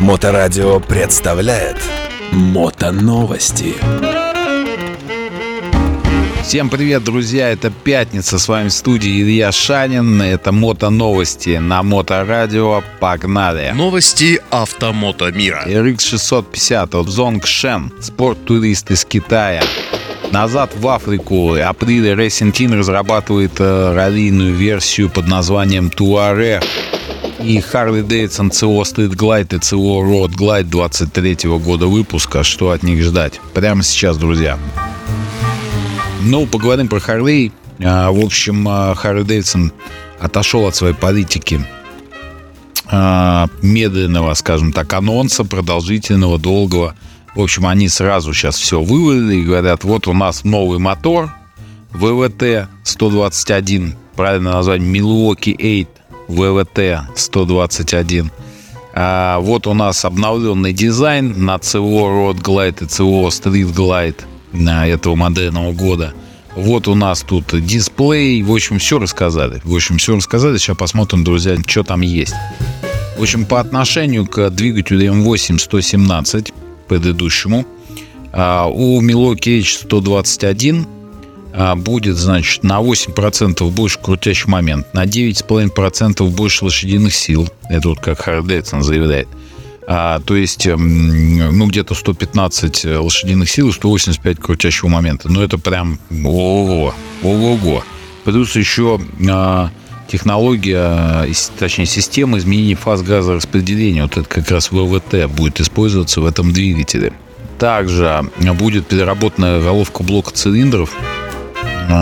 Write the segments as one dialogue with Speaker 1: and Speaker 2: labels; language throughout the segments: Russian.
Speaker 1: Моторадио представляет Мотоновости.
Speaker 2: Всем привет, друзья! Это пятница. С вами в студии Илья Шанин. Это Мотоновости на Моторадио. Погнали!
Speaker 3: Новости автомото мира.
Speaker 2: RX 650 от Zongsheng. Спорт-турист из Китая. Назад в Африку. Апреле Racing Team разрабатывает э, раллийную версию под названием Touareg. И Harley Davidson CO Street Glide и CO Road Glide 23 года выпуска. Что от них ждать? Прямо сейчас, друзья. Ну, поговорим про Харлей. А, в общем, Харли Дэвидсон отошел от своей политики а, медленного, скажем так, анонса, продолжительного, долгого. В общем, они сразу сейчас все вывалили и говорят, вот у нас новый мотор, ВВТ 121, правильно назвать, Milwaukee 8 ВВТ 121. А вот у нас обновленный дизайн на CO Road Glide и CO Street Glide этого модельного года. Вот у нас тут дисплей. В общем, все рассказали. В общем, все рассказали. Сейчас посмотрим, друзья, что там есть. В общем, по отношению к двигателю M8 117 предыдущему, а, у Milwaukee H121 а, будет, значит, на 8% больше крутящий момент, на 9,5% больше лошадиных сил. Это вот как Хард Дэвидсон заявляет. А, то есть, эм, ну, где-то 115 лошадиных сил и 185 крутящего момента. Ну, это прям ого, ого. Плюс еще а, технология, точнее, система изменения фаз газораспределения. Вот это как раз ВВТ будет использоваться в этом двигателе. Также будет переработана головка блока цилиндров, а,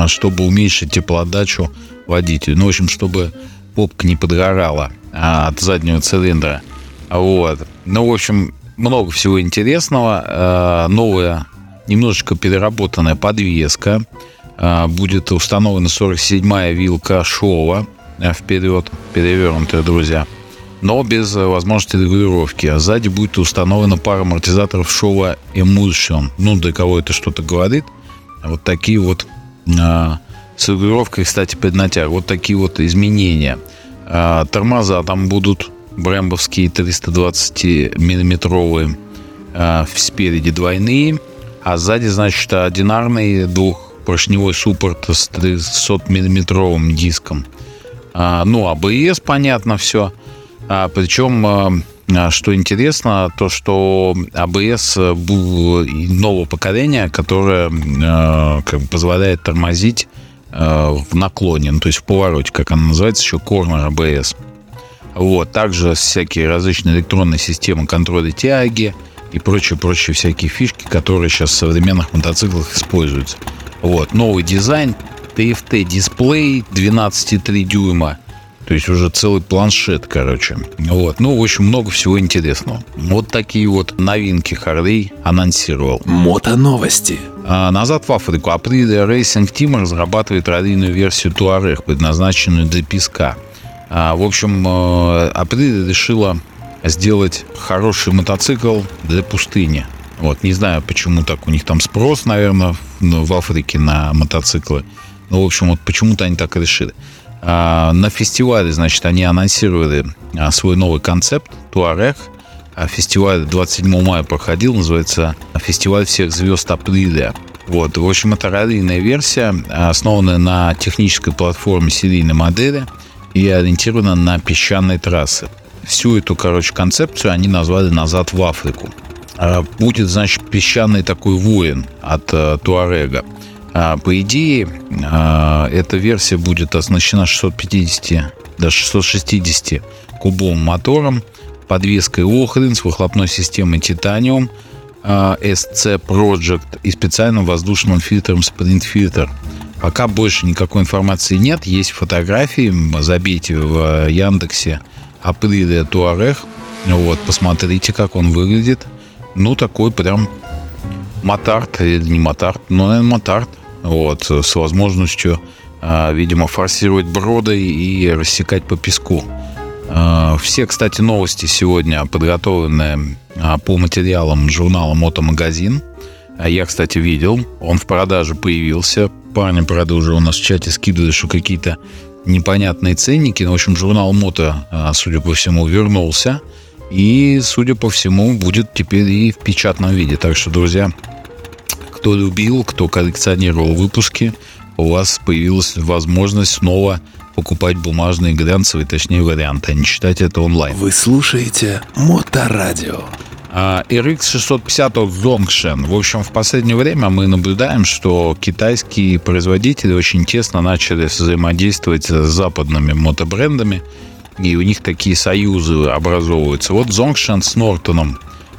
Speaker 2: чтобы уменьшить теплоотдачу водителю. Ну, в общем, чтобы попка не подгорала от заднего цилиндра. Вот. Ну, в общем, много всего интересного. Э, новая, немножечко переработанная подвеска. Э, будет установлена 47-я вилка шова э, вперед, перевернутая, друзья. Но без возможности регулировки. А сзади будет установлена пара амортизаторов шова Emulsion. Ну, для кого это что-то говорит. Вот такие вот с регулировкой, кстати, под натяг. Вот такие вот изменения. Тормоза там будут брэмбовские 320-миллиметровые э, спереди двойные, а сзади, значит, одинарный двухпоршневой суппорт с 300-миллиметровым диском. А, ну, АБС, понятно, все. А, причем, а, что интересно, то, что АБС нового поколения, которое а, как бы позволяет тормозить а, в наклоне, ну, то есть в повороте, как она называется, еще Corner ABS. Вот. Также всякие различные электронные системы контроля тяги и прочие-прочие всякие фишки, которые сейчас в современных мотоциклах используются. Вот. Новый дизайн, TFT дисплей 12,3 дюйма. То есть уже целый планшет, короче. Вот. Ну, в общем, много всего интересного. Вот такие вот новинки Харлей анонсировал.
Speaker 1: Мото новости.
Speaker 2: А назад в Африку. Aprilia Racing Team разрабатывает раллийную версию Touareg, предназначенную для песка. А, в общем, э, решила сделать хороший мотоцикл для пустыни. Вот, не знаю, почему так у них там спрос, наверное, в Африке на мотоциклы. Ну, в общем, вот почему-то они так решили. А, на фестивале, значит, они анонсировали а, свой новый концепт Туарег. Фестиваль 27 мая проходил, называется «Фестиваль всех звезд апреля». Вот, в общем, это раллийная версия, основанная на технической платформе серийной модели – и ориентирована на песчаные трассы. Всю эту, короче, концепцию они назвали «Назад в Африку». А будет, значит, песчаный такой воин от э, Туарега. А, по идее, а, эта версия будет оснащена 650 до 660 кубовым мотором, подвеской Охрин с выхлопной системой Titanium SC Project и специальным воздушным фильтром Sprint Filter – Пока больше никакой информации нет. Есть фотографии. Забейте в э, Яндексе Априлия Туарех. Вот, посмотрите, как он выглядит. Ну, такой прям мотарт, или не мотарт, но, наверное, мотарт. Вот, с возможностью, э, видимо, форсировать броды и рассекать по песку. Э, все, кстати, новости сегодня подготовлены по материалам журнала «Мотомагазин». Я, кстати, видел, он в продаже появился парни, правда, уже у нас в чате скидывали, что какие-то непонятные ценники. Ну, в общем, журнал Мото, а, судя по всему, вернулся.
Speaker 4: И, судя по всему, будет теперь и в печатном виде. Так что, друзья, кто любил, кто коллекционировал выпуски, у вас появилась возможность снова покупать бумажные глянцевые, точнее варианты, а не читать это онлайн.
Speaker 1: Вы слушаете Моторадио.
Speaker 4: А, RX 650 от Zongshan. В общем, в последнее время мы наблюдаем, что китайские производители очень тесно начали взаимодействовать с западными мотобрендами, и у них такие союзы образовываются. Вот Zongshan с Нортоном,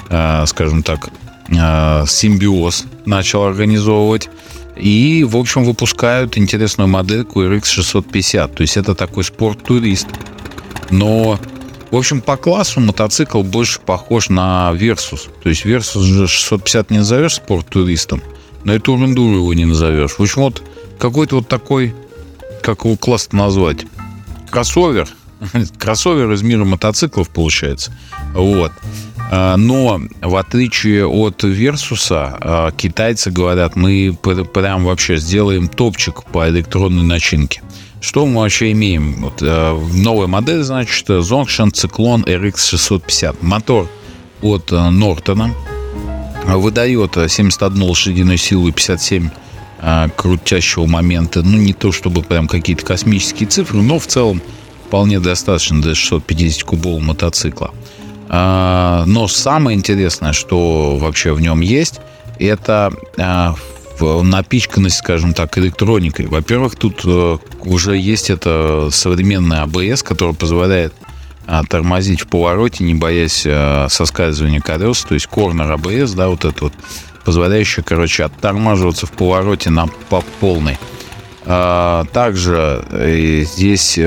Speaker 4: э, скажем так, э, симбиоз начал организовывать. И, в общем, выпускают интересную модельку RX 650. То есть это такой спорт-турист. Но, в общем, по классу мотоцикл больше похож на Versus. То есть Versus же 650 не назовешь спорт-туристом, но эту Enduro его не назовешь. В общем, вот какой-то вот такой, как его класс назвать, кроссовер. Кроссовер из мира мотоциклов получается. Вот. А, но в отличие от Версуса, а, китайцы говорят, мы прям вообще сделаем топчик по электронной начинке. Что мы вообще имеем? Вот, а, новая модель, значит, Zongshan Cyclone RX 650. Мотор от Нортона. Выдает 71 лошадиную силу и 57 крутящего момента. Ну, не то чтобы прям какие-то космические цифры, но в целом вполне достаточно для 650 кубового мотоцикла. А, но самое интересное, что вообще в нем есть, это а, напичканность, скажем так, электроникой. Во-первых, тут э, уже есть это современный АБС, который позволяет а, тормозить в повороте, не боясь соскальзывания колес, то есть корнер АБС, да, вот это вот, позволяющий, короче, оттормаживаться в повороте на по полной. Также э, здесь э,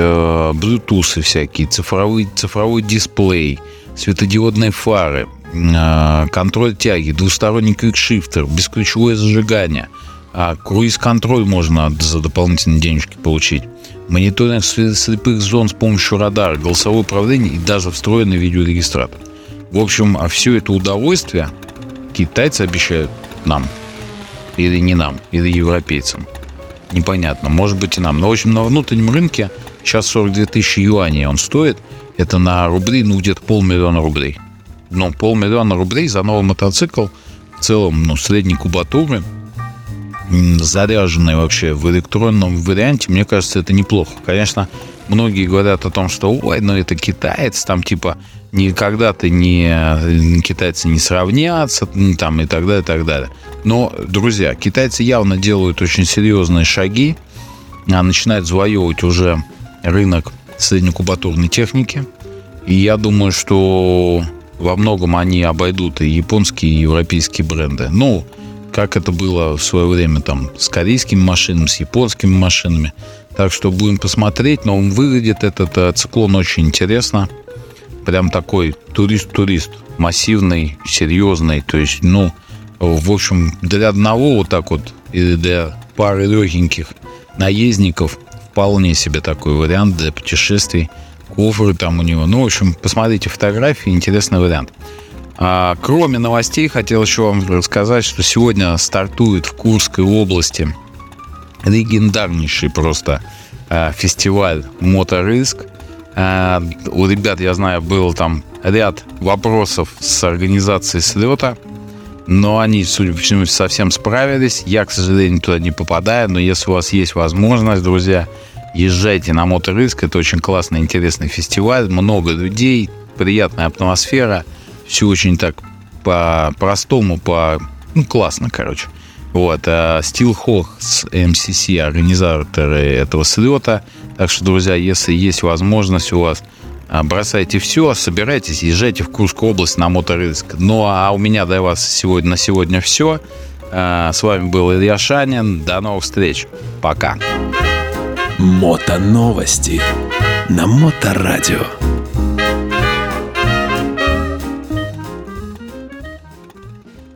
Speaker 4: Bluetooth всякие, цифровой, цифровой дисплей – светодиодные фары, а, контроль тяги, двусторонний квикшифтер, бесключевое зажигание, а круиз-контроль можно за дополнительные денежки получить, мониторинг слепых зон с помощью радара, голосовое управление и даже встроенный видеорегистратор. В общем, а все это удовольствие китайцы обещают нам. Или не нам, или европейцам. Непонятно, может быть и нам. Но, в общем, на внутреннем рынке сейчас 42 тысячи юаней он стоит – это на рубли, ну, где-то полмиллиона рублей. Но полмиллиона рублей за новый мотоцикл в целом, ну, средней кубатуры, заряженный вообще в электронном варианте, мне кажется, это неплохо. Конечно, многие говорят о том, что ой, ну это китаец, там типа никогда ты не китайцы не сравнятся, там и так далее, и так далее. Но, друзья, китайцы явно делают очень серьезные шаги, а начинают завоевывать уже рынок среднекубатурной техники. И я думаю, что во многом они обойдут и японские, и европейские бренды. Ну, как это было в свое время там с корейскими машинами, с японскими машинами. Так что будем посмотреть, но он выглядит этот э, циклон очень интересно. Прям такой турист-турист, массивный, серьезный. То есть, ну, в общем, для одного вот так вот, или для пары легеньких наездников вполне себе такой вариант для путешествий. Кофры там у него. Ну, в общем, посмотрите фотографии, интересный вариант. А, кроме новостей, хотел еще вам рассказать, что сегодня стартует в Курской области легендарнейший просто а, фестиваль Моториск. А, у ребят, я знаю, был там ряд вопросов с организацией слета но они, судя по всему, совсем справились. Я, к сожалению, туда не попадаю, но если у вас есть возможность, друзья, езжайте на Моториск. Это очень классный, интересный фестиваль, много людей, приятная атмосфера. Все очень так по-простому, по... Ну, классно, короче. Вот, Хох с МСС, организаторы этого слета. Так что, друзья, если есть возможность у вас а, бросайте все, собирайтесь, езжайте в Курскую область на моториск. Ну а у меня для вас сегодня на сегодня все. А, с вами был Илья Шанин. До новых встреч. Пока.
Speaker 1: Мото новости на Моторадио.